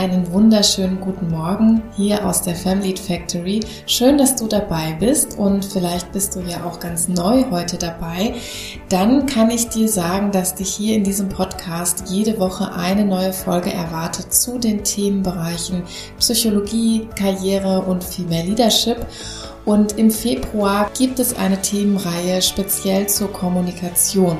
einen wunderschönen guten Morgen hier aus der Family Factory. Schön, dass du dabei bist und vielleicht bist du ja auch ganz neu heute dabei. Dann kann ich dir sagen, dass dich hier in diesem Podcast jede Woche eine neue Folge erwartet zu den Themenbereichen Psychologie, Karriere und Female Leadership. Und im Februar gibt es eine Themenreihe speziell zur Kommunikation.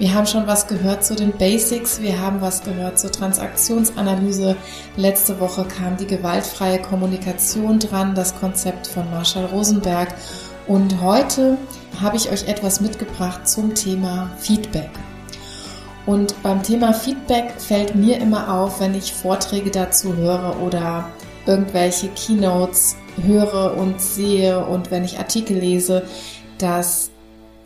Wir haben schon was gehört zu den Basics, wir haben was gehört zur Transaktionsanalyse. Letzte Woche kam die gewaltfreie Kommunikation dran, das Konzept von Marshall Rosenberg. Und heute habe ich euch etwas mitgebracht zum Thema Feedback. Und beim Thema Feedback fällt mir immer auf, wenn ich Vorträge dazu höre oder irgendwelche Keynotes höre und sehe und wenn ich Artikel lese, dass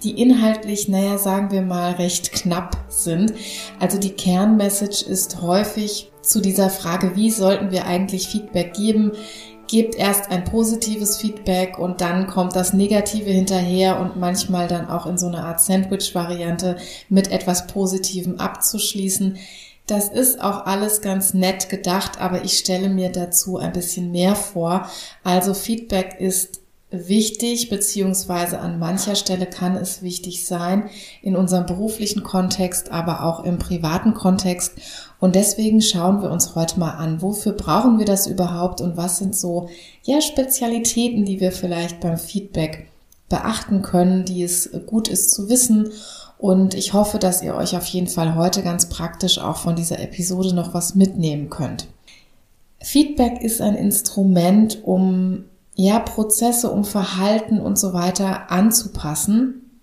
die inhaltlich, naja, sagen wir mal, recht knapp sind. Also die Kernmessage ist häufig zu dieser Frage, wie sollten wir eigentlich Feedback geben? Gebt erst ein positives Feedback und dann kommt das Negative hinterher und manchmal dann auch in so einer Art Sandwich-Variante mit etwas Positivem abzuschließen. Das ist auch alles ganz nett gedacht, aber ich stelle mir dazu ein bisschen mehr vor. Also Feedback ist wichtig, beziehungsweise an mancher Stelle kann es wichtig sein, in unserem beruflichen Kontext, aber auch im privaten Kontext. Und deswegen schauen wir uns heute mal an, wofür brauchen wir das überhaupt und was sind so, ja, Spezialitäten, die wir vielleicht beim Feedback beachten können, die es gut ist zu wissen. Und ich hoffe, dass ihr euch auf jeden Fall heute ganz praktisch auch von dieser Episode noch was mitnehmen könnt. Feedback ist ein Instrument, um ja, Prozesse, um Verhalten und so weiter anzupassen.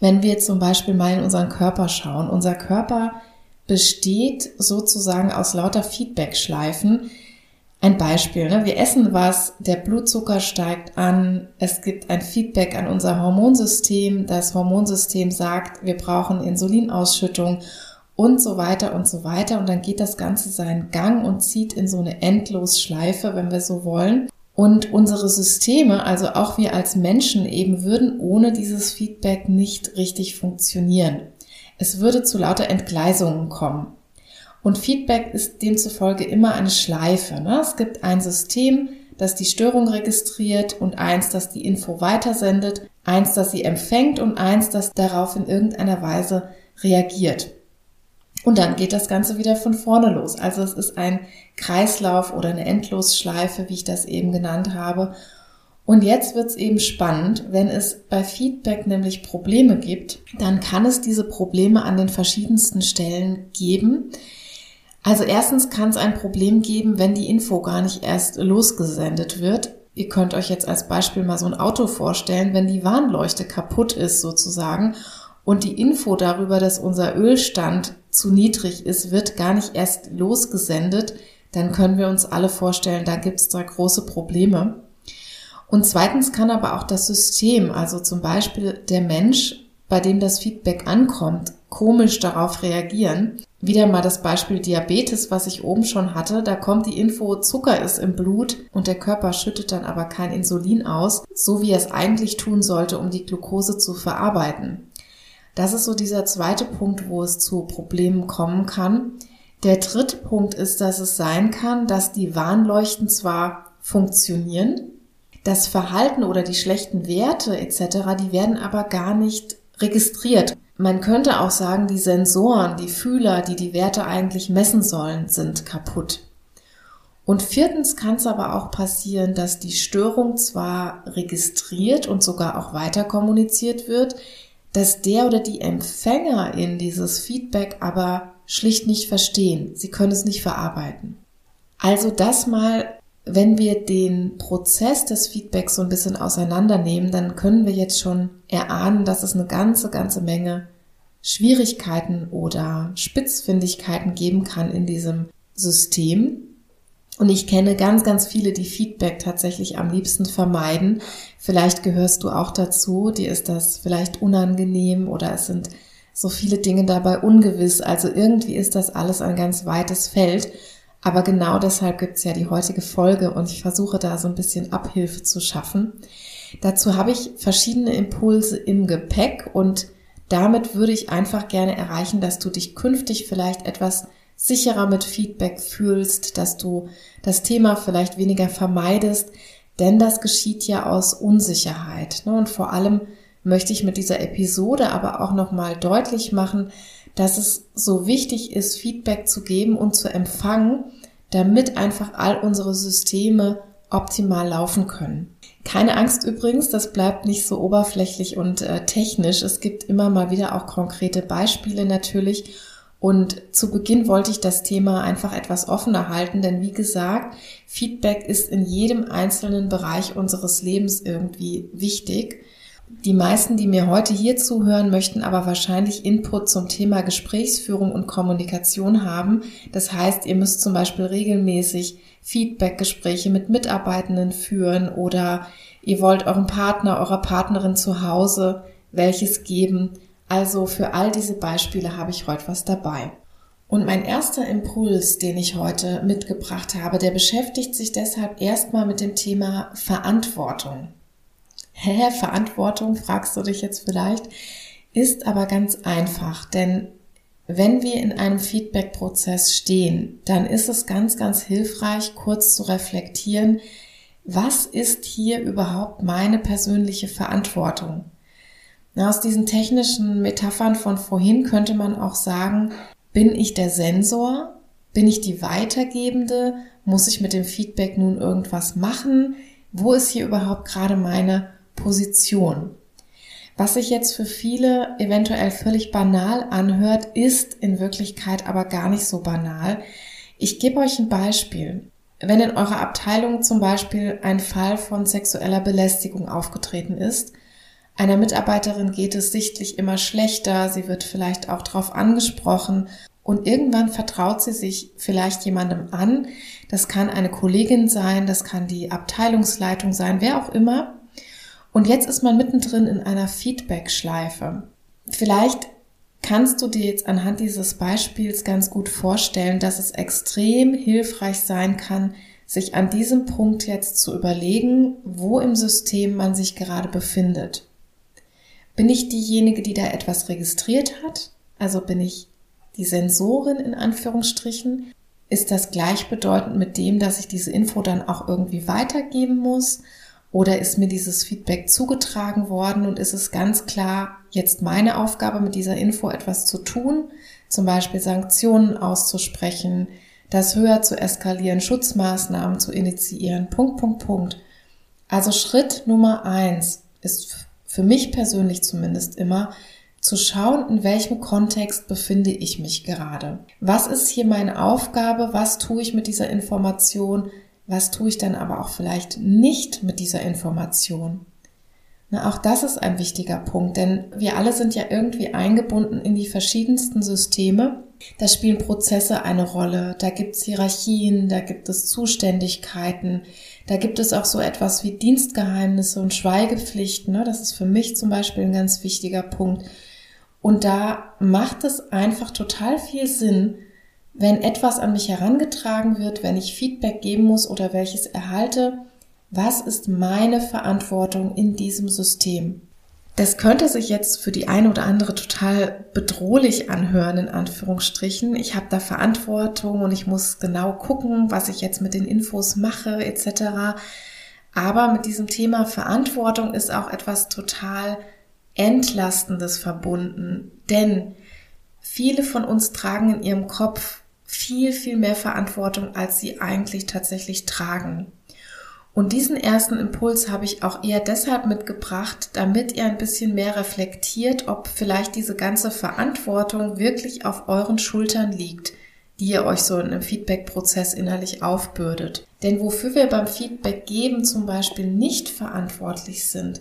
Wenn wir zum Beispiel mal in unseren Körper schauen, unser Körper besteht sozusagen aus lauter Feedback-Schleifen. Ein Beispiel, ne? wir essen was, der Blutzucker steigt an, es gibt ein Feedback an unser Hormonsystem, das Hormonsystem sagt, wir brauchen Insulinausschüttung und so weiter und so weiter. Und dann geht das Ganze seinen Gang und zieht in so eine Endlosschleife, wenn wir so wollen. Und unsere Systeme, also auch wir als Menschen eben, würden ohne dieses Feedback nicht richtig funktionieren. Es würde zu lauter Entgleisungen kommen. Und Feedback ist demzufolge immer eine Schleife. Ne? Es gibt ein System, das die Störung registriert und eins, das die Info weitersendet, eins, das sie empfängt und eins, das darauf in irgendeiner Weise reagiert. Und dann geht das Ganze wieder von vorne los. Also es ist ein Kreislauf oder eine Endlosschleife, wie ich das eben genannt habe. Und jetzt wird es eben spannend, wenn es bei Feedback nämlich Probleme gibt, dann kann es diese Probleme an den verschiedensten Stellen geben. Also erstens kann es ein Problem geben, wenn die Info gar nicht erst losgesendet wird. Ihr könnt euch jetzt als Beispiel mal so ein Auto vorstellen, wenn die Warnleuchte kaputt ist sozusagen und die Info darüber, dass unser Ölstand zu niedrig ist, wird gar nicht erst losgesendet, dann können wir uns alle vorstellen, da gibt es da große Probleme. Und zweitens kann aber auch das System, also zum Beispiel der Mensch, bei dem das Feedback ankommt, komisch darauf reagieren. Wieder mal das Beispiel Diabetes, was ich oben schon hatte. Da kommt die Info, Zucker ist im Blut und der Körper schüttet dann aber kein Insulin aus, so wie er es eigentlich tun sollte, um die Glucose zu verarbeiten. Das ist so dieser zweite Punkt, wo es zu Problemen kommen kann. Der dritte Punkt ist, dass es sein kann, dass die Warnleuchten zwar funktionieren, das Verhalten oder die schlechten Werte etc., die werden aber gar nicht registriert. Man könnte auch sagen, die Sensoren, die Fühler, die die Werte eigentlich messen sollen, sind kaputt. Und viertens kann es aber auch passieren, dass die Störung zwar registriert und sogar auch weiter kommuniziert wird, dass der oder die Empfänger in dieses Feedback aber schlicht nicht verstehen. Sie können es nicht verarbeiten. Also das mal, wenn wir den Prozess des Feedbacks so ein bisschen auseinandernehmen, dann können wir jetzt schon erahnen, dass es eine ganze, ganze Menge Schwierigkeiten oder Spitzfindigkeiten geben kann in diesem System. Und ich kenne ganz, ganz viele, die Feedback tatsächlich am liebsten vermeiden. Vielleicht gehörst du auch dazu, dir ist das vielleicht unangenehm oder es sind so viele Dinge dabei ungewiss. Also irgendwie ist das alles ein ganz weites Feld. Aber genau deshalb gibt's ja die heutige Folge und ich versuche da so ein bisschen Abhilfe zu schaffen. Dazu habe ich verschiedene Impulse im Gepäck und damit würde ich einfach gerne erreichen, dass du dich künftig vielleicht etwas sicherer mit Feedback fühlst, dass du das Thema vielleicht weniger vermeidest, denn das geschieht ja aus Unsicherheit. Ne? Und vor allem möchte ich mit dieser Episode aber auch nochmal deutlich machen, dass es so wichtig ist, Feedback zu geben und zu empfangen, damit einfach all unsere Systeme optimal laufen können. Keine Angst übrigens, das bleibt nicht so oberflächlich und äh, technisch. Es gibt immer mal wieder auch konkrete Beispiele natürlich. Und zu Beginn wollte ich das Thema einfach etwas offener halten, denn wie gesagt, Feedback ist in jedem einzelnen Bereich unseres Lebens irgendwie wichtig. Die meisten, die mir heute hier zuhören, möchten aber wahrscheinlich Input zum Thema Gesprächsführung und Kommunikation haben. Das heißt, ihr müsst zum Beispiel regelmäßig Feedbackgespräche mit Mitarbeitenden führen oder ihr wollt eurem Partner, eurer Partnerin zu Hause welches geben. Also für all diese Beispiele habe ich heute was dabei. Und mein erster Impuls, den ich heute mitgebracht habe, der beschäftigt sich deshalb erstmal mit dem Thema Verantwortung. Hä, Verantwortung, fragst du dich jetzt vielleicht, ist aber ganz einfach, denn wenn wir in einem Feedback-Prozess stehen, dann ist es ganz, ganz hilfreich, kurz zu reflektieren, was ist hier überhaupt meine persönliche Verantwortung? aus diesen technischen Metaphern von vorhin könnte man auch sagen, bin ich der Sensor? Bin ich die Weitergebende? Muss ich mit dem Feedback nun irgendwas machen? Wo ist hier überhaupt gerade meine Position? Was sich jetzt für viele eventuell völlig banal anhört, ist in Wirklichkeit aber gar nicht so banal. Ich gebe euch ein Beispiel. Wenn in eurer Abteilung zum Beispiel ein Fall von sexueller Belästigung aufgetreten ist, einer Mitarbeiterin geht es sichtlich immer schlechter, sie wird vielleicht auch darauf angesprochen und irgendwann vertraut sie sich vielleicht jemandem an. Das kann eine Kollegin sein, das kann die Abteilungsleitung sein, wer auch immer. Und jetzt ist man mittendrin in einer Feedback-Schleife. Vielleicht kannst du dir jetzt anhand dieses Beispiels ganz gut vorstellen, dass es extrem hilfreich sein kann, sich an diesem Punkt jetzt zu überlegen, wo im System man sich gerade befindet. Bin ich diejenige, die da etwas registriert hat? Also bin ich die Sensorin in Anführungsstrichen? Ist das gleichbedeutend mit dem, dass ich diese Info dann auch irgendwie weitergeben muss? Oder ist mir dieses Feedback zugetragen worden und ist es ganz klar jetzt meine Aufgabe, mit dieser Info etwas zu tun, zum Beispiel Sanktionen auszusprechen, das höher zu eskalieren, Schutzmaßnahmen zu initiieren, Punkt, Punkt, Punkt. Also Schritt Nummer eins ist für mich persönlich zumindest immer, zu schauen, in welchem Kontext befinde ich mich gerade. Was ist hier meine Aufgabe? Was tue ich mit dieser Information? Was tue ich dann aber auch vielleicht nicht mit dieser Information? Na, auch das ist ein wichtiger Punkt, denn wir alle sind ja irgendwie eingebunden in die verschiedensten Systeme. Da spielen Prozesse eine Rolle, da gibt es Hierarchien, da gibt es Zuständigkeiten, da gibt es auch so etwas wie Dienstgeheimnisse und Schweigepflichten. Ne? Das ist für mich zum Beispiel ein ganz wichtiger Punkt. Und da macht es einfach total viel Sinn, wenn etwas an mich herangetragen wird, wenn ich Feedback geben muss oder welches erhalte, was ist meine Verantwortung in diesem System? Das könnte sich jetzt für die eine oder andere total bedrohlich anhören, in Anführungsstrichen. Ich habe da Verantwortung und ich muss genau gucken, was ich jetzt mit den Infos mache, etc. Aber mit diesem Thema Verantwortung ist auch etwas total Entlastendes verbunden. Denn viele von uns tragen in ihrem Kopf viel, viel mehr Verantwortung, als sie eigentlich tatsächlich tragen. Und diesen ersten Impuls habe ich auch eher deshalb mitgebracht, damit ihr ein bisschen mehr reflektiert, ob vielleicht diese ganze Verantwortung wirklich auf euren Schultern liegt, die ihr euch so in einem Feedback-Prozess innerlich aufbürdet. Denn wofür wir beim Feedback geben zum Beispiel nicht verantwortlich sind,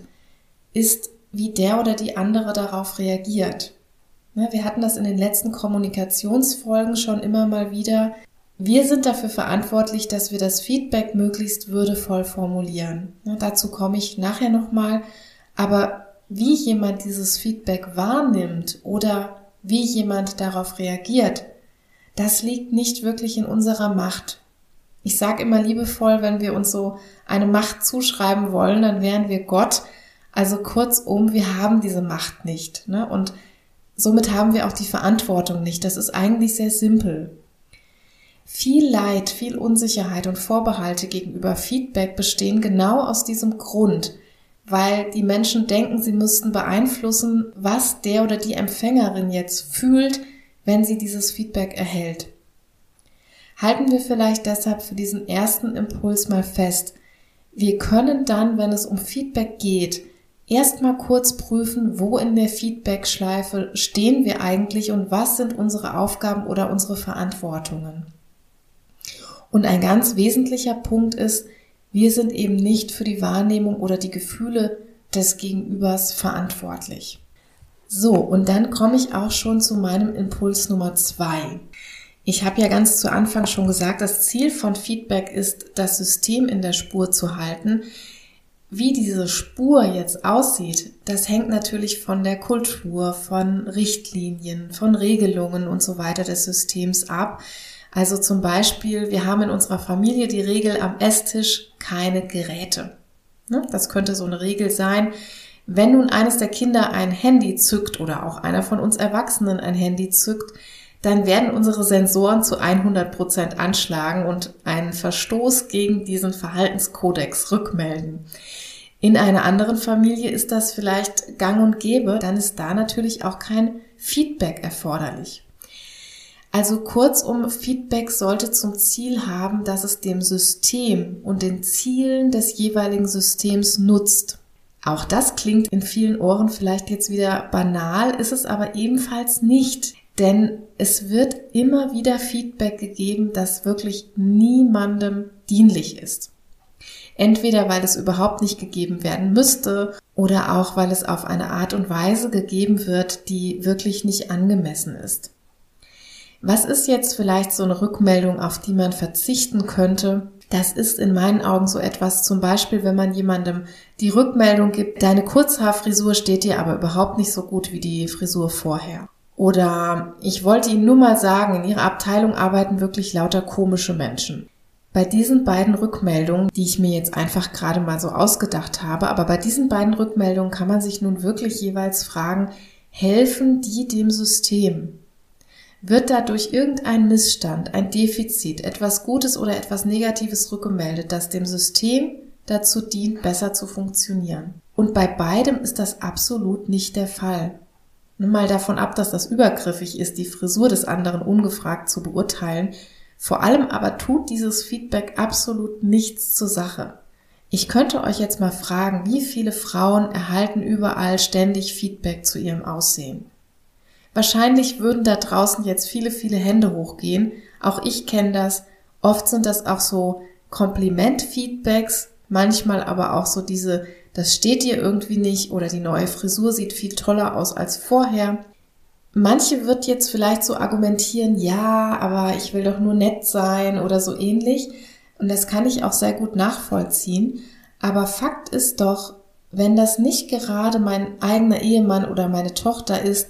ist, wie der oder die andere darauf reagiert. Ne, wir hatten das in den letzten Kommunikationsfolgen schon immer mal wieder. Wir sind dafür verantwortlich, dass wir das Feedback möglichst würdevoll formulieren. Ne, dazu komme ich nachher nochmal. Aber wie jemand dieses Feedback wahrnimmt oder wie jemand darauf reagiert, das liegt nicht wirklich in unserer Macht. Ich sage immer liebevoll, wenn wir uns so eine Macht zuschreiben wollen, dann wären wir Gott. Also kurzum, wir haben diese Macht nicht. Ne? Und Somit haben wir auch die Verantwortung nicht. Das ist eigentlich sehr simpel. Viel Leid, viel Unsicherheit und Vorbehalte gegenüber Feedback bestehen genau aus diesem Grund, weil die Menschen denken, sie müssten beeinflussen, was der oder die Empfängerin jetzt fühlt, wenn sie dieses Feedback erhält. Halten wir vielleicht deshalb für diesen ersten Impuls mal fest. Wir können dann, wenn es um Feedback geht, erstmal kurz prüfen, wo in der Feedback-Schleife stehen wir eigentlich und was sind unsere Aufgaben oder unsere Verantwortungen. Und ein ganz wesentlicher Punkt ist, wir sind eben nicht für die Wahrnehmung oder die Gefühle des Gegenübers verantwortlich. So, und dann komme ich auch schon zu meinem Impuls Nummer zwei. Ich habe ja ganz zu Anfang schon gesagt, das Ziel von Feedback ist, das System in der Spur zu halten. Wie diese Spur jetzt aussieht, das hängt natürlich von der Kultur, von Richtlinien, von Regelungen und so weiter des Systems ab. Also zum Beispiel, wir haben in unserer Familie die Regel am Esstisch keine Geräte. Ne? Das könnte so eine Regel sein. Wenn nun eines der Kinder ein Handy zückt oder auch einer von uns Erwachsenen ein Handy zückt, dann werden unsere Sensoren zu 100 Prozent anschlagen und einen Verstoß gegen diesen Verhaltenskodex rückmelden. In einer anderen Familie ist das vielleicht gang und gäbe, dann ist da natürlich auch kein Feedback erforderlich. Also kurzum, Feedback sollte zum Ziel haben, dass es dem System und den Zielen des jeweiligen Systems nutzt. Auch das klingt in vielen Ohren vielleicht jetzt wieder banal, ist es aber ebenfalls nicht. Denn es wird immer wieder Feedback gegeben, das wirklich niemandem dienlich ist. Entweder weil es überhaupt nicht gegeben werden müsste oder auch weil es auf eine Art und Weise gegeben wird, die wirklich nicht angemessen ist. Was ist jetzt vielleicht so eine Rückmeldung, auf die man verzichten könnte? Das ist in meinen Augen so etwas, zum Beispiel, wenn man jemandem die Rückmeldung gibt, deine Kurzhaarfrisur steht dir aber überhaupt nicht so gut wie die Frisur vorher. Oder ich wollte Ihnen nur mal sagen, in Ihrer Abteilung arbeiten wirklich lauter komische Menschen. Bei diesen beiden Rückmeldungen, die ich mir jetzt einfach gerade mal so ausgedacht habe, aber bei diesen beiden Rückmeldungen kann man sich nun wirklich jeweils fragen, helfen die dem System? Wird dadurch irgendein Missstand, ein Defizit, etwas Gutes oder etwas Negatives rückgemeldet, das dem System dazu dient, besser zu funktionieren? Und bei beidem ist das absolut nicht der Fall. Nimm mal davon ab, dass das übergriffig ist, die Frisur des anderen ungefragt zu beurteilen. Vor allem aber tut dieses Feedback absolut nichts zur Sache. Ich könnte euch jetzt mal fragen, wie viele Frauen erhalten überall ständig Feedback zu ihrem Aussehen? Wahrscheinlich würden da draußen jetzt viele, viele Hände hochgehen. Auch ich kenne das. Oft sind das auch so Kompliment-Feedbacks, manchmal aber auch so diese das steht dir irgendwie nicht oder die neue Frisur sieht viel toller aus als vorher. Manche wird jetzt vielleicht so argumentieren, ja, aber ich will doch nur nett sein oder so ähnlich. Und das kann ich auch sehr gut nachvollziehen. Aber Fakt ist doch, wenn das nicht gerade mein eigener Ehemann oder meine Tochter ist,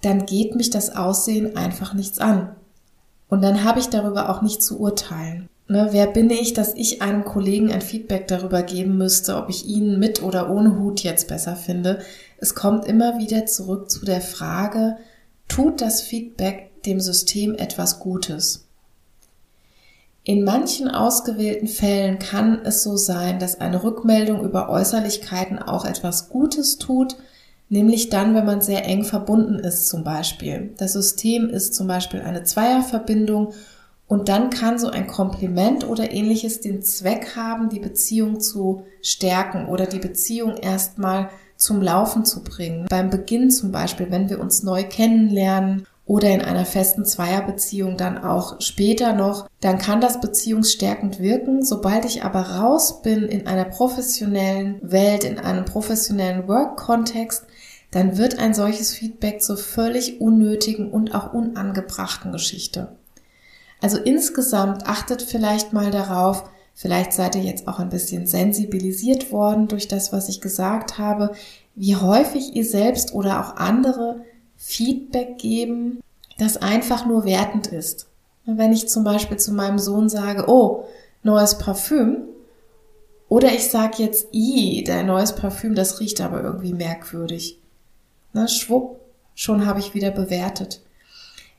dann geht mich das Aussehen einfach nichts an. Und dann habe ich darüber auch nicht zu urteilen. Ne, wer bin ich, dass ich einem Kollegen ein Feedback darüber geben müsste, ob ich ihn mit oder ohne Hut jetzt besser finde? Es kommt immer wieder zurück zu der Frage, tut das Feedback dem System etwas Gutes? In manchen ausgewählten Fällen kann es so sein, dass eine Rückmeldung über Äußerlichkeiten auch etwas Gutes tut, nämlich dann, wenn man sehr eng verbunden ist zum Beispiel. Das System ist zum Beispiel eine Zweierverbindung und dann kann so ein Kompliment oder ähnliches den Zweck haben, die Beziehung zu stärken oder die Beziehung erstmal zum Laufen zu bringen. Beim Beginn zum Beispiel, wenn wir uns neu kennenlernen oder in einer festen Zweierbeziehung dann auch später noch, dann kann das beziehungsstärkend wirken. Sobald ich aber raus bin in einer professionellen Welt, in einem professionellen Work-Kontext, dann wird ein solches Feedback zur völlig unnötigen und auch unangebrachten Geschichte. Also insgesamt achtet vielleicht mal darauf, vielleicht seid ihr jetzt auch ein bisschen sensibilisiert worden durch das, was ich gesagt habe, wie häufig ihr selbst oder auch andere Feedback geben, das einfach nur wertend ist. Wenn ich zum Beispiel zu meinem Sohn sage, oh, neues Parfüm, oder ich sage jetzt, i, dein neues Parfüm, das riecht aber irgendwie merkwürdig. Na, schwupp, schon habe ich wieder bewertet.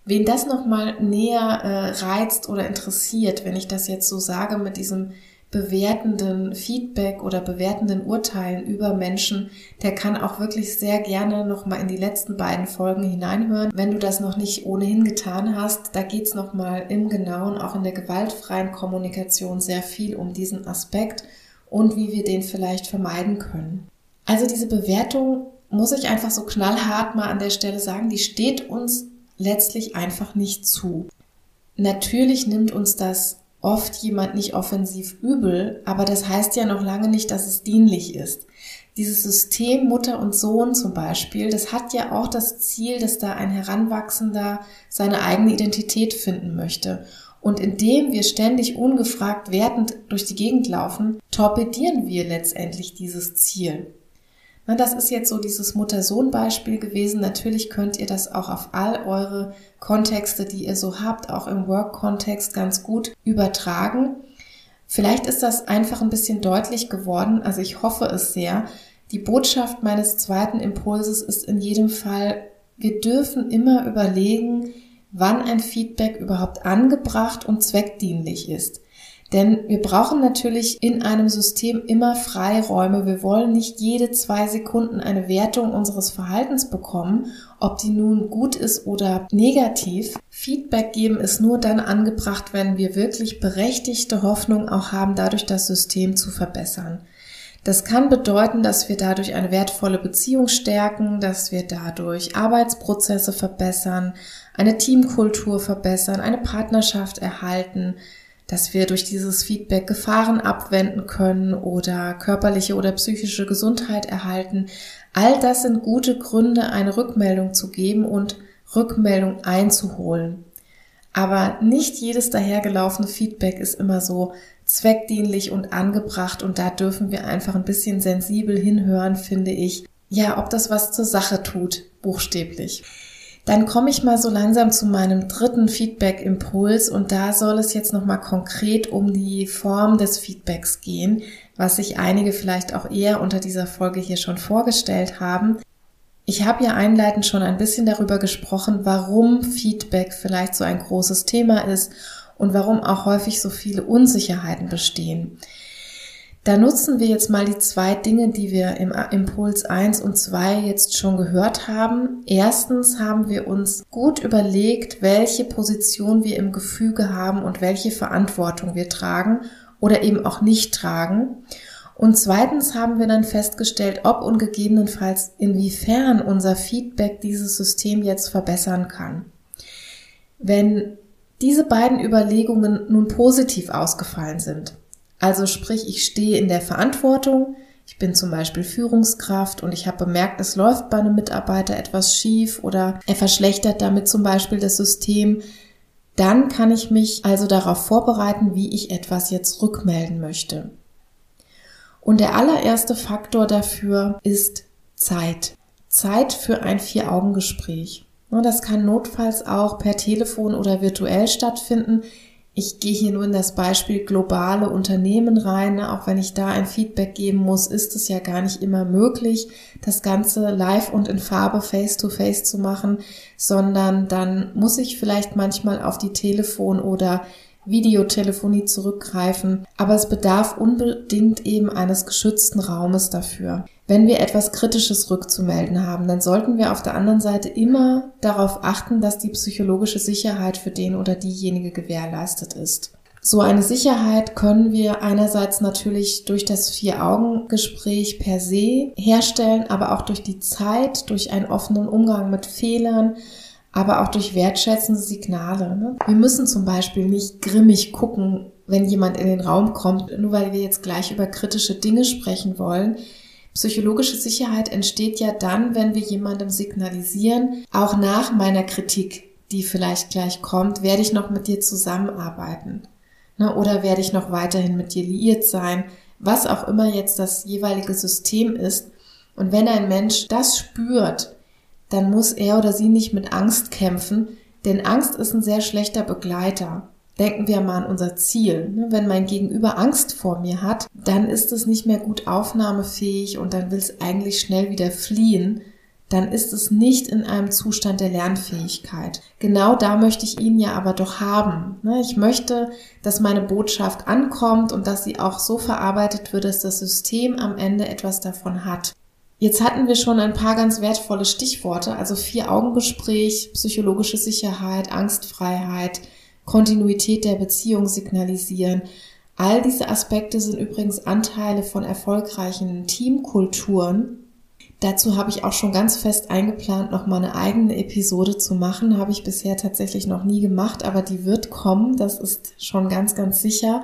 Wen das nochmal näher äh, reizt oder interessiert, wenn ich das jetzt so sage mit diesem bewertenden Feedback oder bewertenden Urteilen über Menschen, der kann auch wirklich sehr gerne nochmal in die letzten beiden Folgen hineinhören. Wenn du das noch nicht ohnehin getan hast, da geht's nochmal im Genauen, auch in der gewaltfreien Kommunikation sehr viel um diesen Aspekt und wie wir den vielleicht vermeiden können. Also diese Bewertung muss ich einfach so knallhart mal an der Stelle sagen, die steht uns letztlich einfach nicht zu. Natürlich nimmt uns das oft jemand nicht offensiv übel, aber das heißt ja noch lange nicht, dass es dienlich ist. Dieses System Mutter und Sohn zum Beispiel, das hat ja auch das Ziel, dass da ein Heranwachsender seine eigene Identität finden möchte. Und indem wir ständig ungefragt wertend durch die Gegend laufen, torpedieren wir letztendlich dieses Ziel. Das ist jetzt so dieses Mutter-Sohn-Beispiel gewesen. Natürlich könnt ihr das auch auf all eure Kontexte, die ihr so habt, auch im Work-Kontext ganz gut übertragen. Vielleicht ist das einfach ein bisschen deutlich geworden. Also ich hoffe es sehr. Die Botschaft meines zweiten Impulses ist in jedem Fall, wir dürfen immer überlegen, wann ein Feedback überhaupt angebracht und zweckdienlich ist. Denn wir brauchen natürlich in einem System immer Freiräume. Wir wollen nicht jede zwei Sekunden eine Wertung unseres Verhaltens bekommen, ob die nun gut ist oder negativ. Feedback geben ist nur dann angebracht, wenn wir wirklich berechtigte Hoffnung auch haben, dadurch das System zu verbessern. Das kann bedeuten, dass wir dadurch eine wertvolle Beziehung stärken, dass wir dadurch Arbeitsprozesse verbessern, eine Teamkultur verbessern, eine Partnerschaft erhalten, dass wir durch dieses Feedback Gefahren abwenden können oder körperliche oder psychische Gesundheit erhalten. All das sind gute Gründe, eine Rückmeldung zu geben und Rückmeldung einzuholen. Aber nicht jedes dahergelaufene Feedback ist immer so zweckdienlich und angebracht und da dürfen wir einfach ein bisschen sensibel hinhören, finde ich. Ja, ob das was zur Sache tut, buchstäblich. Dann komme ich mal so langsam zu meinem dritten Feedback-Impuls und da soll es jetzt nochmal konkret um die Form des Feedbacks gehen, was sich einige vielleicht auch eher unter dieser Folge hier schon vorgestellt haben. Ich habe ja einleitend schon ein bisschen darüber gesprochen, warum Feedback vielleicht so ein großes Thema ist und warum auch häufig so viele Unsicherheiten bestehen. Da nutzen wir jetzt mal die zwei Dinge, die wir im Impuls 1 und 2 jetzt schon gehört haben. Erstens haben wir uns gut überlegt, welche Position wir im Gefüge haben und welche Verantwortung wir tragen oder eben auch nicht tragen. Und zweitens haben wir dann festgestellt, ob und gegebenenfalls inwiefern unser Feedback dieses System jetzt verbessern kann. Wenn diese beiden Überlegungen nun positiv ausgefallen sind, also sprich, ich stehe in der Verantwortung. Ich bin zum Beispiel Führungskraft und ich habe bemerkt, es läuft bei einem Mitarbeiter etwas schief oder er verschlechtert damit zum Beispiel das System. Dann kann ich mich also darauf vorbereiten, wie ich etwas jetzt rückmelden möchte. Und der allererste Faktor dafür ist Zeit. Zeit für ein Vier-Augen-Gespräch. Das kann notfalls auch per Telefon oder virtuell stattfinden. Ich gehe hier nur in das Beispiel globale Unternehmen rein. Ne? Auch wenn ich da ein Feedback geben muss, ist es ja gar nicht immer möglich, das Ganze live und in Farbe face-to-face -face zu machen, sondern dann muss ich vielleicht manchmal auf die Telefon- oder Videotelefonie zurückgreifen, aber es bedarf unbedingt eben eines geschützten Raumes dafür. Wenn wir etwas Kritisches rückzumelden haben, dann sollten wir auf der anderen Seite immer darauf achten, dass die psychologische Sicherheit für den oder diejenige gewährleistet ist. So eine Sicherheit können wir einerseits natürlich durch das Vier-Augen-Gespräch per se herstellen, aber auch durch die Zeit, durch einen offenen Umgang mit Fehlern, aber auch durch wertschätzende Signale. Ne? Wir müssen zum Beispiel nicht grimmig gucken, wenn jemand in den Raum kommt, nur weil wir jetzt gleich über kritische Dinge sprechen wollen. Psychologische Sicherheit entsteht ja dann, wenn wir jemandem signalisieren, auch nach meiner Kritik, die vielleicht gleich kommt, werde ich noch mit dir zusammenarbeiten. Ne? Oder werde ich noch weiterhin mit dir liiert sein, was auch immer jetzt das jeweilige System ist. Und wenn ein Mensch das spürt, dann muss er oder sie nicht mit Angst kämpfen, denn Angst ist ein sehr schlechter Begleiter. Denken wir mal an unser Ziel. Ne? Wenn mein Gegenüber Angst vor mir hat, dann ist es nicht mehr gut aufnahmefähig und dann will es eigentlich schnell wieder fliehen. dann ist es nicht in einem Zustand der Lernfähigkeit. Genau da möchte ich ihn ja aber doch haben. Ne? Ich möchte, dass meine Botschaft ankommt und dass sie auch so verarbeitet wird, dass das System am Ende etwas davon hat. Jetzt hatten wir schon ein paar ganz wertvolle Stichworte, also Vier-Augen-Gespräch, psychologische Sicherheit, Angstfreiheit, Kontinuität der Beziehung signalisieren. All diese Aspekte sind übrigens Anteile von erfolgreichen Teamkulturen, Dazu habe ich auch schon ganz fest eingeplant, noch mal eine eigene Episode zu machen. Habe ich bisher tatsächlich noch nie gemacht, aber die wird kommen. Das ist schon ganz, ganz sicher.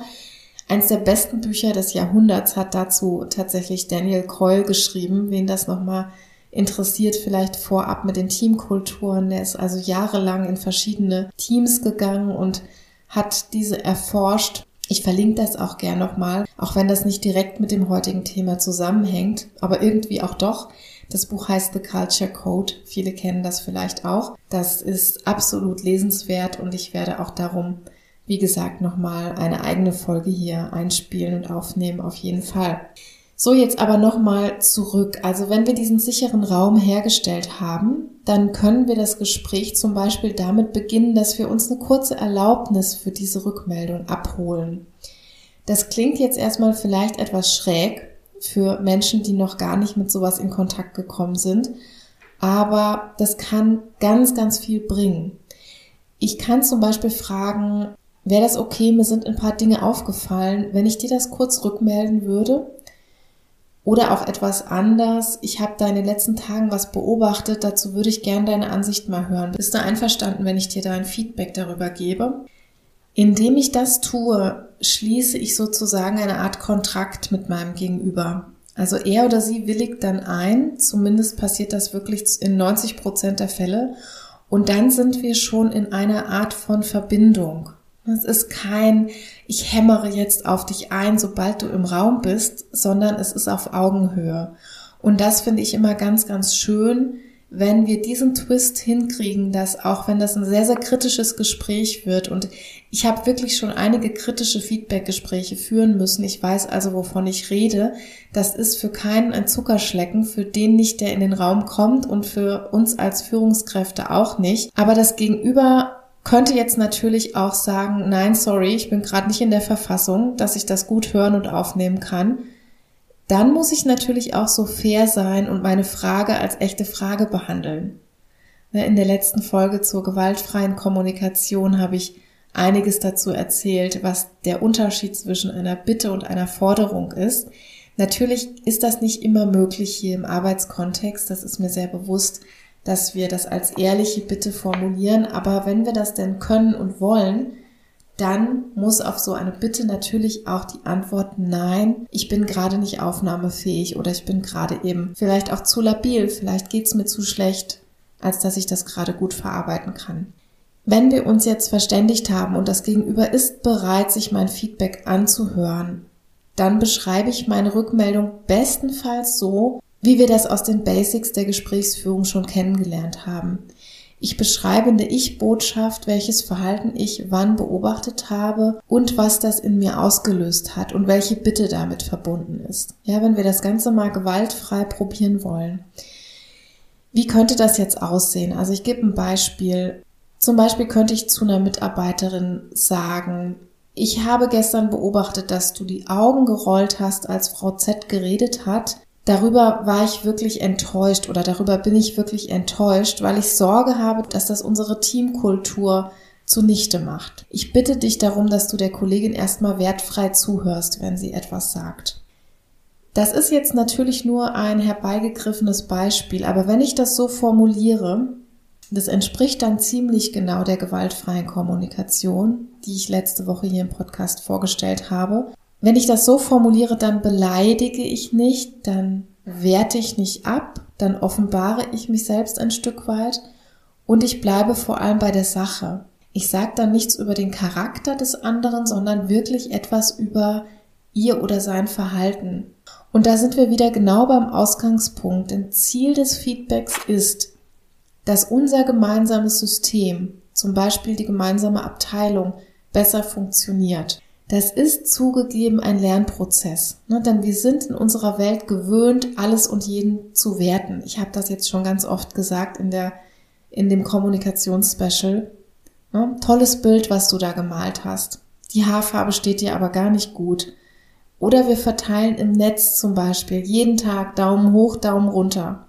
Eins der besten Bücher des Jahrhunderts hat dazu tatsächlich Daniel Coyle geschrieben. Wen das noch mal interessiert, vielleicht vorab mit den Teamkulturen. Der ist also jahrelang in verschiedene Teams gegangen und hat diese erforscht ich verlinke das auch gern nochmal, auch wenn das nicht direkt mit dem heutigen Thema zusammenhängt, aber irgendwie auch doch. Das Buch heißt The Culture Code. Viele kennen das vielleicht auch. Das ist absolut lesenswert und ich werde auch darum, wie gesagt, nochmal eine eigene Folge hier einspielen und aufnehmen, auf jeden Fall. So, jetzt aber nochmal zurück. Also wenn wir diesen sicheren Raum hergestellt haben, dann können wir das Gespräch zum Beispiel damit beginnen, dass wir uns eine kurze Erlaubnis für diese Rückmeldung abholen. Das klingt jetzt erstmal vielleicht etwas schräg für Menschen, die noch gar nicht mit sowas in Kontakt gekommen sind, aber das kann ganz, ganz viel bringen. Ich kann zum Beispiel fragen, wäre das okay, mir sind ein paar Dinge aufgefallen, wenn ich dir das kurz rückmelden würde? Oder auch etwas anders. Ich habe da in den letzten Tagen was beobachtet. Dazu würde ich gerne deine Ansicht mal hören. Bist du einverstanden, wenn ich dir da ein Feedback darüber gebe? Indem ich das tue, schließe ich sozusagen eine Art Kontrakt mit meinem Gegenüber. Also er oder sie willigt dann ein. Zumindest passiert das wirklich in 90 Prozent der Fälle. Und dann sind wir schon in einer Art von Verbindung. Es ist kein, ich hämmere jetzt auf dich ein, sobald du im Raum bist, sondern es ist auf Augenhöhe. Und das finde ich immer ganz, ganz schön, wenn wir diesen Twist hinkriegen, dass auch wenn das ein sehr, sehr kritisches Gespräch wird und ich habe wirklich schon einige kritische Feedback-Gespräche führen müssen, ich weiß also, wovon ich rede, das ist für keinen ein Zuckerschlecken, für den nicht, der in den Raum kommt und für uns als Führungskräfte auch nicht. Aber das Gegenüber könnte jetzt natürlich auch sagen, nein, sorry, ich bin gerade nicht in der Verfassung, dass ich das gut hören und aufnehmen kann. Dann muss ich natürlich auch so fair sein und meine Frage als echte Frage behandeln. Ne, in der letzten Folge zur gewaltfreien Kommunikation habe ich einiges dazu erzählt, was der Unterschied zwischen einer Bitte und einer Forderung ist. Natürlich ist das nicht immer möglich hier im Arbeitskontext, das ist mir sehr bewusst dass wir das als ehrliche Bitte formulieren. Aber wenn wir das denn können und wollen, dann muss auf so eine Bitte natürlich auch die Antwort Nein, ich bin gerade nicht aufnahmefähig oder ich bin gerade eben vielleicht auch zu labil, vielleicht geht's mir zu schlecht, als dass ich das gerade gut verarbeiten kann. Wenn wir uns jetzt verständigt haben und das Gegenüber ist bereit, sich mein Feedback anzuhören, dann beschreibe ich meine Rückmeldung bestenfalls so, wie wir das aus den Basics der Gesprächsführung schon kennengelernt haben. Ich beschreibe in der Ich-Botschaft, welches Verhalten ich wann beobachtet habe und was das in mir ausgelöst hat und welche Bitte damit verbunden ist. Ja, wenn wir das Ganze mal gewaltfrei probieren wollen. Wie könnte das jetzt aussehen? Also ich gebe ein Beispiel. Zum Beispiel könnte ich zu einer Mitarbeiterin sagen, ich habe gestern beobachtet, dass du die Augen gerollt hast, als Frau Z geredet hat darüber war ich wirklich enttäuscht oder darüber bin ich wirklich enttäuscht, weil ich Sorge habe, dass das unsere Teamkultur zunichte macht. Ich bitte dich darum, dass du der Kollegin erstmal wertfrei zuhörst, wenn sie etwas sagt. Das ist jetzt natürlich nur ein herbeigegriffenes Beispiel, aber wenn ich das so formuliere, das entspricht dann ziemlich genau der gewaltfreien Kommunikation, die ich letzte Woche hier im Podcast vorgestellt habe. Wenn ich das so formuliere, dann beleidige ich nicht, dann werte ich nicht ab, dann offenbare ich mich selbst ein Stück weit und ich bleibe vor allem bei der Sache. Ich sage dann nichts über den Charakter des anderen, sondern wirklich etwas über ihr oder sein Verhalten. Und da sind wir wieder genau beim Ausgangspunkt. Denn Ziel des Feedbacks ist, dass unser gemeinsames System, zum Beispiel die gemeinsame Abteilung, besser funktioniert Das ist zugegeben ein Lernprozess, ne? denn wir sind in unserer Welt gewöhnt, alles und jeden zu werten. Ich habe das jetzt schon ganz oft gesagt in der in dem Kommunikationsspecial. Ne? Tolles Bild, was du da gemalt hast. Die Haarfarbe steht dir aber gar nicht gut. Oder wir verteilen im Netz zum Beispiel jeden Tag Daumen hoch, Daumen runter.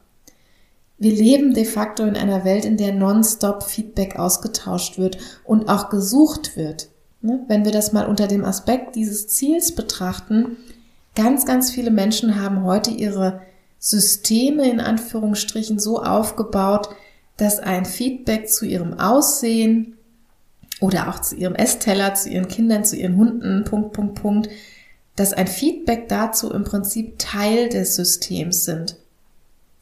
Wir leben de facto in einer Welt, in der nonstop Feedback ausgetauscht wird und auch gesucht wird. Ne? Wenn wir das mal unter dem Aspekt dieses Ziels betrachten, ganz, ganz viele Menschen haben heute ihre Systeme in Anführungsstrichen so aufgebaut, dass ein Feedback zu ihrem Aussehen oder auch zu ihrem Essteller, zu ihren Kindern, zu ihren Hunden, Punkt, Punkt, Punkt, dass ein Feedback dazu im Prinzip Teil des Systems sind.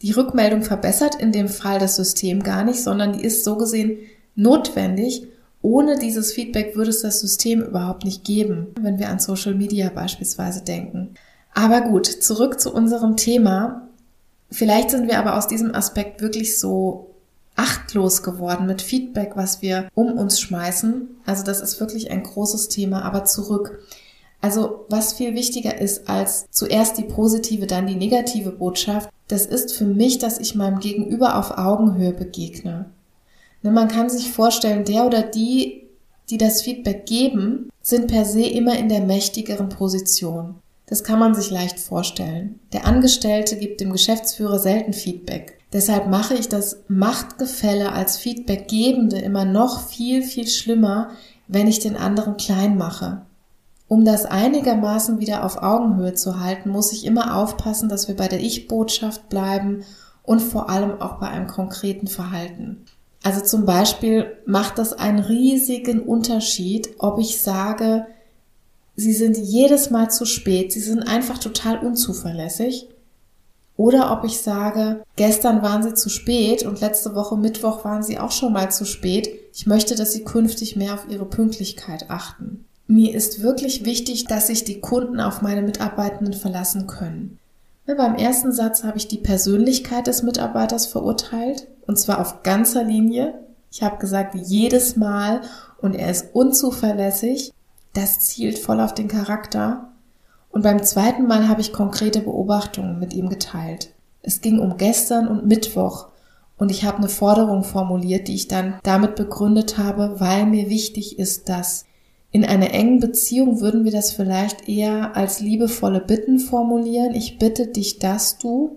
Die Rückmeldung verbessert in dem Fall das System gar nicht, sondern die ist so gesehen notwendig. Ohne dieses Feedback würde es das System überhaupt nicht geben, wenn wir an Social Media beispielsweise denken. Aber gut, zurück zu unserem Thema. Vielleicht sind wir aber aus diesem Aspekt wirklich so achtlos geworden mit Feedback, was wir um uns schmeißen. Also das ist wirklich ein großes Thema, aber zurück. Also was viel wichtiger ist als zuerst die positive, dann die negative Botschaft, das ist für mich, dass ich meinem Gegenüber auf Augenhöhe begegne. Ne, man kann sich vorstellen, der oder die, die das Feedback geben, sind per se immer in der mächtigeren Position. Das kann man sich leicht vorstellen. Der Angestellte gibt dem Geschäftsführer selten Feedback. Deshalb mache ich das Machtgefälle als Feedbackgebende immer noch viel, viel schlimmer, wenn ich den anderen klein mache. Um das einigermaßen wieder auf Augenhöhe zu halten, muss ich immer aufpassen, dass wir bei der Ich-Botschaft bleiben und vor allem auch bei einem konkreten Verhalten. Also zum Beispiel macht das einen riesigen Unterschied, ob ich sage, Sie sind jedes Mal zu spät, Sie sind einfach total unzuverlässig oder ob ich sage, gestern waren Sie zu spät und letzte Woche Mittwoch waren Sie auch schon mal zu spät. Ich möchte, dass Sie künftig mehr auf Ihre Pünktlichkeit achten. Mir ist wirklich wichtig, dass sich die Kunden auf meine Mitarbeitenden verlassen können. Beim ersten Satz habe ich die Persönlichkeit des Mitarbeiters verurteilt, und zwar auf ganzer Linie. Ich habe gesagt, jedes Mal und er ist unzuverlässig. Das zielt voll auf den Charakter. Und beim zweiten Mal habe ich konkrete Beobachtungen mit ihm geteilt. Es ging um gestern und Mittwoch und ich habe eine Forderung formuliert, die ich dann damit begründet habe, weil mir wichtig ist, dass in einer engen Beziehung würden wir das vielleicht eher als liebevolle Bitten formulieren. Ich bitte dich, dass du,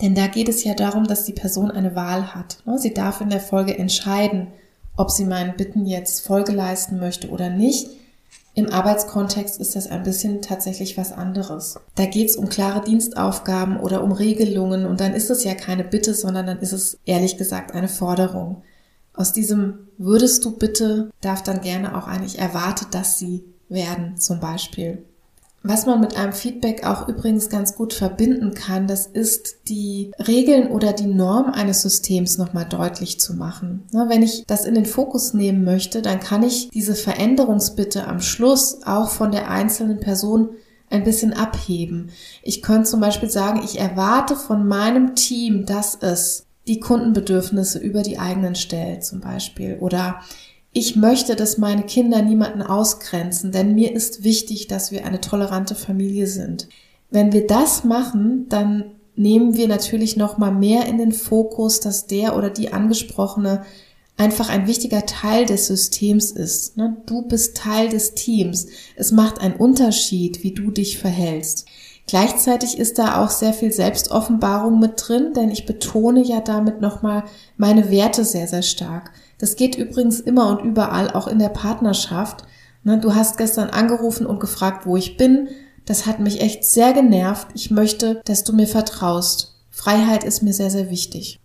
denn da geht es ja darum, dass die Person eine Wahl hat. Sie darf in der Folge entscheiden, ob sie meinen Bitten jetzt Folge leisten möchte oder nicht. Im Arbeitskontext ist das ein bisschen tatsächlich was anderes. Da geht es um klare Dienstaufgaben oder um Regelungen und dann ist es ja keine Bitte, sondern dann ist es ehrlich gesagt eine Forderung. Aus diesem würdest du bitte darf dann gerne auch eigentlich erwartet, dass sie werden zum Beispiel. Was man mit einem Feedback auch übrigens ganz gut verbinden kann, das ist die Regeln oder die Norm eines Systems nochmal deutlich zu machen. wenn ich das in den Fokus nehmen möchte, dann kann ich diese Veränderungsbitte am Schluss auch von der einzelnen Person ein bisschen abheben. Ich könnte zum Beispiel sagen, ich erwarte von meinem Team, dass es die Kundenbedürfnisse über die eigenen stellt zum Beispiel oder ich möchte, dass meine Kinder niemanden ausgrenzen, denn mir ist wichtig, dass wir eine tolerante Familie sind. Wenn wir das machen, dann nehmen wir natürlich noch mal mehr in den Fokus, dass der oder die angesprochene einfach ein wichtiger Teil des Systems ist. Ne? Du bist Teil des Teams. Es macht einen Unterschied, wie du dich verhältst. Gleichzeitig ist da auch sehr viel Selbstoffenbarung mit drin, denn ich betone ja damit nochmal meine Werte sehr, sehr stark. Das geht übrigens immer und überall, auch in der Partnerschaft. Ne, du hast gestern angerufen und gefragt, wo ich bin. Das hat mich echt sehr genervt. Ich möchte, dass du mir vertraust. Freiheit ist mir sehr, sehr wichtig.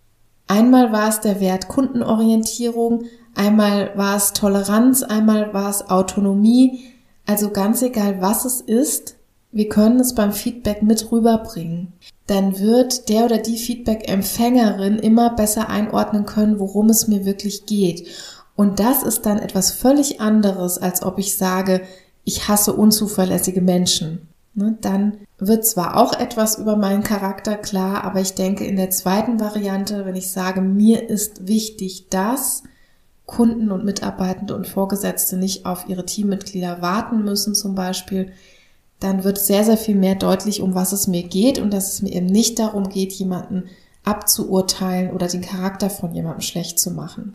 Einmal war es der Wert Kundenorientierung, einmal war es Toleranz, einmal war es Autonomie. Also ganz egal, was es ist, wir können es beim Feedback mit rüberbringen dann wird der oder die Feedback-Empfängerin immer besser einordnen können, worum es mir wirklich geht. Und das ist dann etwas völlig anderes, als ob ich sage, ich hasse unzuverlässige Menschen. Ne, dann wird zwar auch etwas über meinen Charakter klar, aber ich denke in der zweiten Variante, wenn ich sage, mir ist wichtig, dass, Kunden und Mitarbeitende und Vorgesetzte nicht auf ihre Teammitglieder warten müssen zum Beispiel, dann wird sehr, sehr viel mehr deutlich, um was es mir geht und dass es mir eben nicht darum geht, jemanden abzuurteilen oder den Charakter von jemandem schlecht zu machen.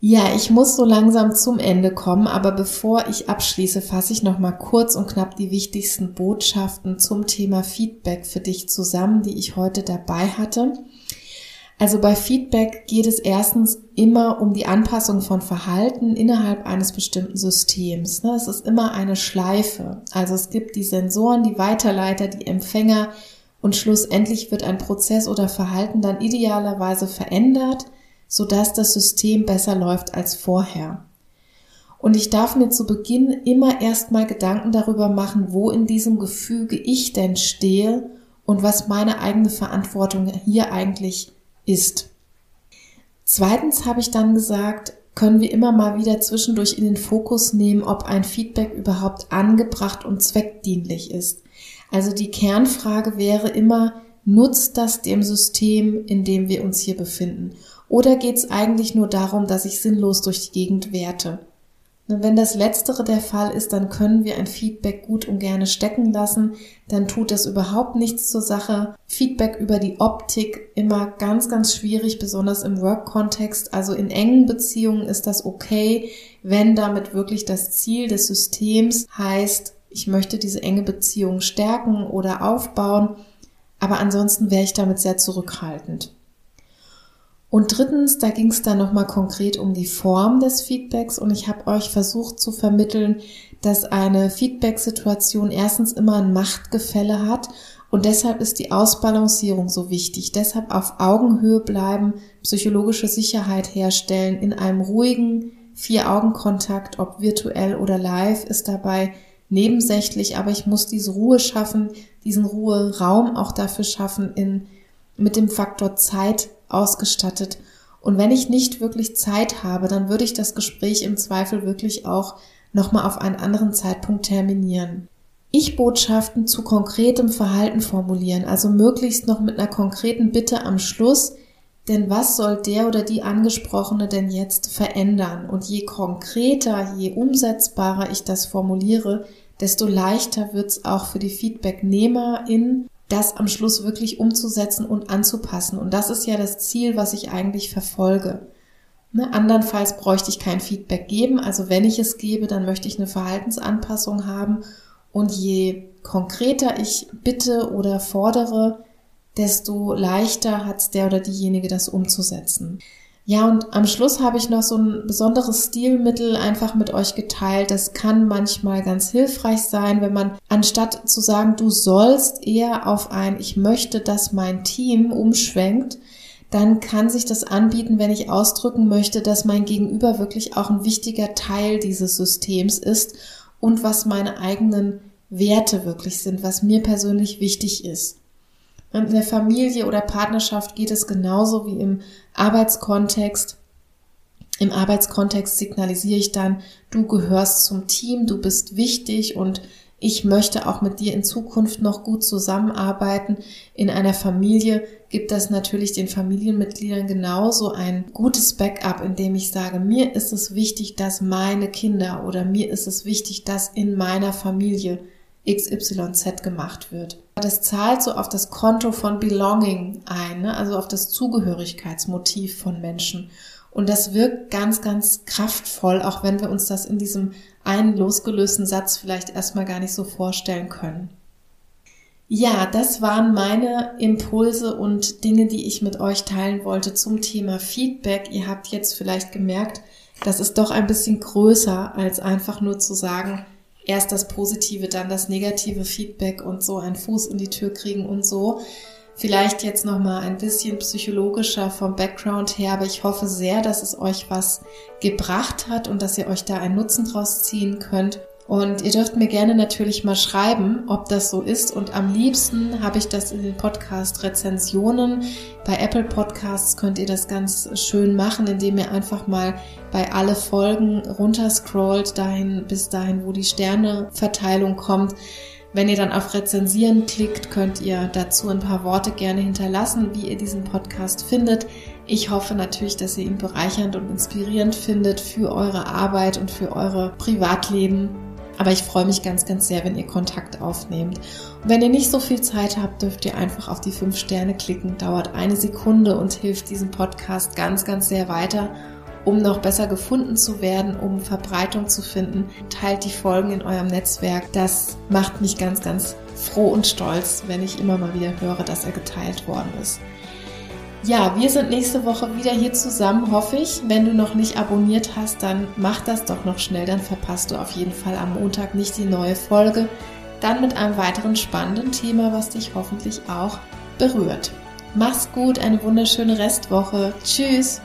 Ja, ich muss so langsam zum Ende kommen, aber bevor ich abschließe, fasse ich noch mal kurz und knapp die wichtigsten Botschaften zum Thema Feedback für dich zusammen, die ich heute dabei hatte. Also bei Feedback geht es erstens immer um die Anpassung von Verhalten innerhalb eines bestimmten Systems. Ne? Es ist immer eine Schleife. Also es gibt die Sensoren, die Weiterleiter, die Empfänger und schlussendlich wird ein Prozess oder Verhalten dann idealerweise verändert, sodass das System besser läuft als vorher. Und ich darf mir zu Beginn immer erstmal Gedanken darüber machen, wo in diesem Gefüge ich denn stehe und was meine eigene Verantwortung hier eigentlich ist. Zweitens habe ich dann gesagt, können wir immer mal wieder zwischendurch in den Fokus nehmen, ob ein Feedback überhaupt angebracht und zweckdienlich ist. Also die Kernfrage wäre immer, nutzt das dem System, in dem wir uns hier befinden? Oder geht es eigentlich nur darum, dass ich sinnlos durch die Gegend werte? Wenn das Letztere der Fall ist, dann können wir ein Feedback gut und gerne stecken lassen. Dann tut das überhaupt nichts zur Sache. Feedback über die Optik immer ganz, ganz schwierig, besonders im Work-Kontext. Also in engen Beziehungen ist das okay, wenn damit wirklich das Ziel des Systems heißt, ich möchte diese enge Beziehung stärken oder aufbauen. Aber ansonsten wäre ich damit sehr zurückhaltend. Und drittens, da ging es dann nochmal konkret um die Form des Feedbacks und ich habe euch versucht zu vermitteln, dass eine Feedback-Situation erstens immer ein Machtgefälle hat und deshalb ist die Ausbalancierung so wichtig. Deshalb auf Augenhöhe bleiben, psychologische Sicherheit herstellen, in einem ruhigen Vier-Augen-Kontakt, ob virtuell oder live, ist dabei nebensächlich, aber ich muss diese Ruhe schaffen, diesen Ruheraum auch dafür schaffen, in, mit dem Faktor Zeit ausgestattet. Und wenn ich nicht wirklich Zeit habe, dann würde ich das Gespräch im Zweifel wirklich auch nochmal auf einen anderen Zeitpunkt terminieren. Ich Botschaften zu konkretem Verhalten formulieren, also möglichst noch mit einer konkreten Bitte am Schluss, denn was soll der oder die Angesprochene denn jetzt verändern? Und je konkreter, je umsetzbarer ich das formuliere, desto leichter wird es auch für die Feedbacknehmerin das am Schluss wirklich umzusetzen und anzupassen. Und das ist ja das Ziel, was ich eigentlich verfolge. Ne? Andernfalls bräuchte ich kein Feedback geben. Also wenn ich es gebe, dann möchte ich eine Verhaltensanpassung haben. Und je konkreter ich bitte oder fordere, desto leichter hat der oder diejenige das umzusetzen. Ja, und am Schluss habe ich noch so ein besonderes Stilmittel einfach mit euch geteilt. Das kann manchmal ganz hilfreich sein, wenn man anstatt zu sagen, du sollst eher auf ein Ich möchte, dass mein Team umschwenkt, dann kann sich das anbieten, wenn ich ausdrücken möchte, dass mein Gegenüber wirklich auch ein wichtiger Teil dieses Systems ist und was meine eigenen Werte wirklich sind, was mir persönlich wichtig ist. In der Familie oder Partnerschaft geht es genauso wie im Arbeitskontext. Im Arbeitskontext signalisiere ich dann, du gehörst zum Team, du bist wichtig und ich möchte auch mit dir in Zukunft noch gut zusammenarbeiten. In einer Familie gibt das natürlich den Familienmitgliedern genauso ein gutes Backup, indem ich sage, mir ist es wichtig, dass meine Kinder oder mir ist es wichtig, dass in meiner Familie XYZ gemacht wird. Das zahlt so auf das Konto von Belonging ein, ne? also auf das Zugehörigkeitsmotiv von Menschen. Und das wirkt ganz, ganz kraftvoll, auch wenn wir uns das in diesem einen losgelösten Satz vielleicht erstmal gar nicht so vorstellen können. Ja, das waren meine Impulse und Dinge, die ich mit euch teilen wollte zum Thema Feedback. Ihr habt jetzt vielleicht gemerkt, das ist doch ein bisschen größer als einfach nur zu sagen, erst das positive, dann das negative Feedback und so einen Fuß in die Tür kriegen und so. Vielleicht jetzt noch mal ein bisschen psychologischer vom Background her, aber ich hoffe sehr, dass es euch was gebracht hat und dass ihr euch da einen Nutzen draus ziehen könnt. Und ihr dürft mir gerne natürlich mal schreiben, ob das so ist. Und am liebsten habe ich das in den Podcast-Rezensionen. Bei Apple Podcasts könnt ihr das ganz schön machen, indem ihr einfach mal bei alle Folgen runterscrollt, dahin, bis dahin, wo die Sterneverteilung kommt. Wenn ihr dann auf Rezensieren klickt, könnt ihr dazu ein paar Worte gerne hinterlassen, wie ihr diesen Podcast findet. Ich hoffe natürlich, dass ihr ihn bereichernd und inspirierend findet für eure Arbeit und für eure Privatleben. Aber ich freue mich ganz, ganz sehr, wenn ihr Kontakt aufnehmt. Und wenn ihr nicht so viel Zeit habt, dürft ihr einfach auf die fünf Sterne klicken. Dauert eine Sekunde und hilft diesem Podcast ganz, ganz sehr weiter um noch besser gefunden zu werden, um Verbreitung zu finden. Teilt die Folgen in eurem Netzwerk. Das macht mich ganz, ganz froh und stolz, wenn ich immer mal wieder höre, dass er geteilt worden ist. Ja, wir sind nächste Woche wieder hier zusammen, hoffe ich. Wenn du noch nicht abonniert hast, dann mach das doch noch schnell, dann verpasst du auf jeden Fall am Montag nicht die neue Folge. Dann mit einem weiteren spannenden Thema, was dich hoffentlich auch berührt. Mach's gut, eine wunderschöne Restwoche. Tschüss!